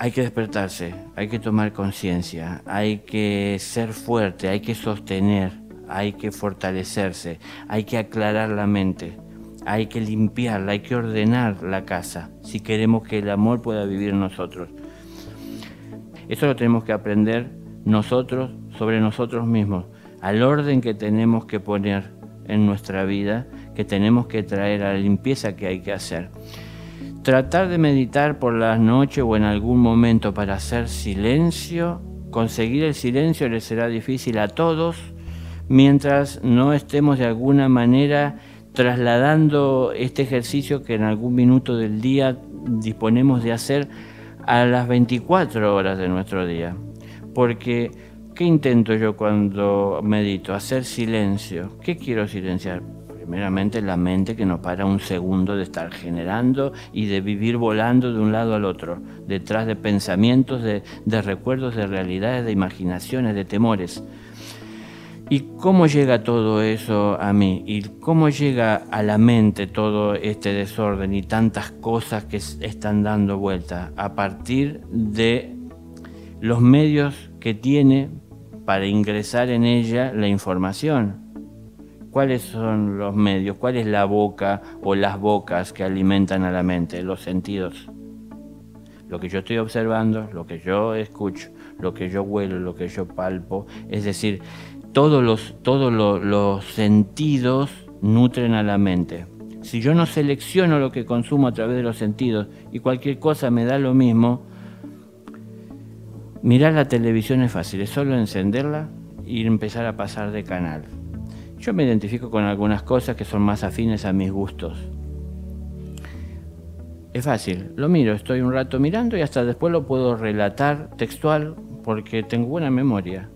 hay que despertarse, hay que tomar conciencia, hay que ser fuerte, hay que sostener, hay que fortalecerse, hay que aclarar la mente, hay que limpiarla, hay que ordenar la casa si queremos que el amor pueda vivir en nosotros. Eso lo tenemos que aprender nosotros sobre nosotros mismos, al orden que tenemos que poner en nuestra vida, que tenemos que traer a la limpieza que hay que hacer. Tratar de meditar por las noches o en algún momento para hacer silencio, conseguir el silencio le será difícil a todos mientras no estemos de alguna manera trasladando este ejercicio que en algún minuto del día disponemos de hacer a las 24 horas de nuestro día. Porque, ¿qué intento yo cuando medito? Hacer silencio. ¿Qué quiero silenciar? Primeramente la mente que no para un segundo de estar generando y de vivir volando de un lado al otro, detrás de pensamientos, de, recuerdos, de realidades, de imaginaciones, de temores. ¿Y cómo llega todo eso a mí? ¿Y cómo llega a la mente todo este desorden y tantas cosas que están dando vuelta? A partir de los medios que tiene para ingresar en ella la información. ¿Cuáles son los medios? ¿Cuál es la boca o las bocas que alimentan a la mente? Los sentidos. Lo que yo estoy observando, lo que yo escucho, lo que yo huelo, lo que yo palpo. Es decir, todos los, todos los, sentidos nutren a la mente. Si yo no selecciono lo que consumo a través de los sentidos y cualquier cosa me da lo mismo, mirar la televisión es fácil, es solo encenderla y empezar a pasar de canal. Yo me identifico con algunas cosas que son más afines a mis gustos. Es fácil, lo miro, estoy un rato mirando y hasta después lo puedo relatar textual porque tengo buena memoria.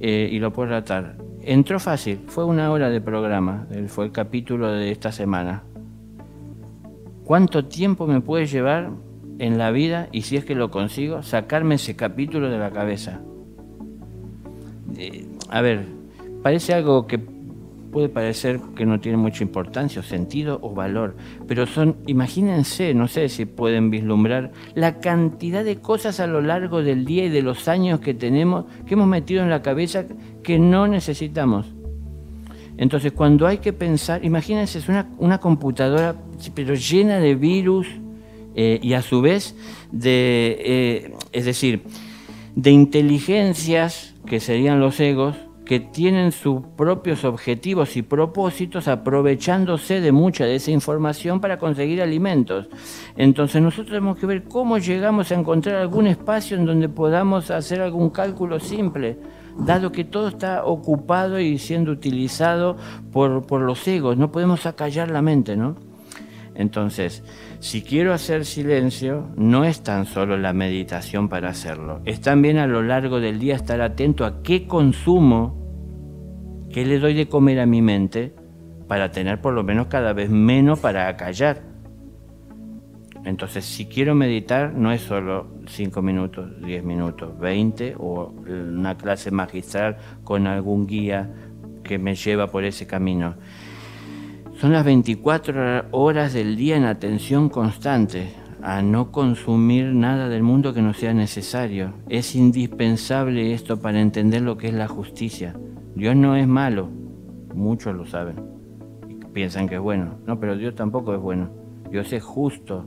Eh, y lo puedo tratar. Entró fácil, fue una hora de programa, fue el capítulo de esta semana. ¿Cuánto tiempo me puede llevar en la vida, y si es que lo consigo, sacarme ese capítulo de la cabeza? Eh, a ver, parece algo que puede parecer que no tiene mucha importancia sentido o valor, pero son, imagínense, no sé si pueden vislumbrar la cantidad de cosas a lo largo del día y de los años que tenemos, que hemos metido en la cabeza que no necesitamos. Entonces, cuando hay que pensar, imagínense, es una, una computadora, pero llena de virus eh, y a su vez de, eh, es decir, de inteligencias que serían los egos, que tienen sus propios objetivos y propósitos aprovechándose de mucha de esa información para conseguir alimentos. Entonces nosotros tenemos que ver cómo llegamos a encontrar algún espacio en donde podamos hacer algún cálculo simple, dado que todo está ocupado y siendo utilizado por, por los egos, no podemos acallar la mente, ¿no? Entonces, si quiero hacer silencio, no es tan solo la meditación para hacerlo, es también a lo largo del día estar atento a qué consumo, qué le doy de comer a mi mente, para tener por lo menos cada vez menos para acallar. Entonces, si quiero meditar, no es solo 5 minutos, 10 minutos, 20 o una clase magistral con algún guía que me lleva por ese camino. Son las 24 horas del día en atención constante a no consumir nada del mundo que no sea necesario. Es indispensable esto para entender lo que es la justicia. Dios no es malo, muchos lo saben piensan que es bueno. No, pero Dios tampoco es bueno. Dios es justo.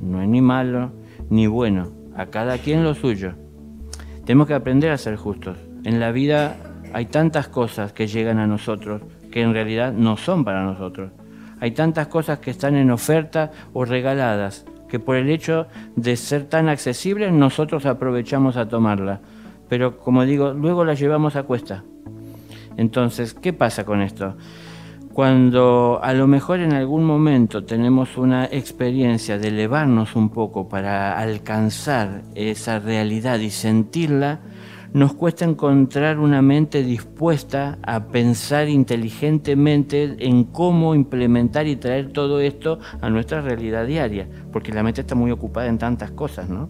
No es ni malo ni bueno. A cada quien lo suyo. Tenemos que aprender a ser justos. En la vida hay tantas cosas que llegan a nosotros que en realidad no son para nosotros. Hay tantas cosas que están en oferta o regaladas que por el hecho de ser tan accesibles nosotros aprovechamos a tomarla. Pero como digo, luego la llevamos a cuesta. Entonces, ¿qué pasa con esto? Cuando a lo mejor en algún momento tenemos una experiencia de elevarnos un poco para alcanzar esa realidad y sentirla, nos cuesta encontrar una mente dispuesta a pensar inteligentemente en cómo implementar y traer todo esto a nuestra realidad diaria, porque la mente está muy ocupada en tantas cosas, ¿no?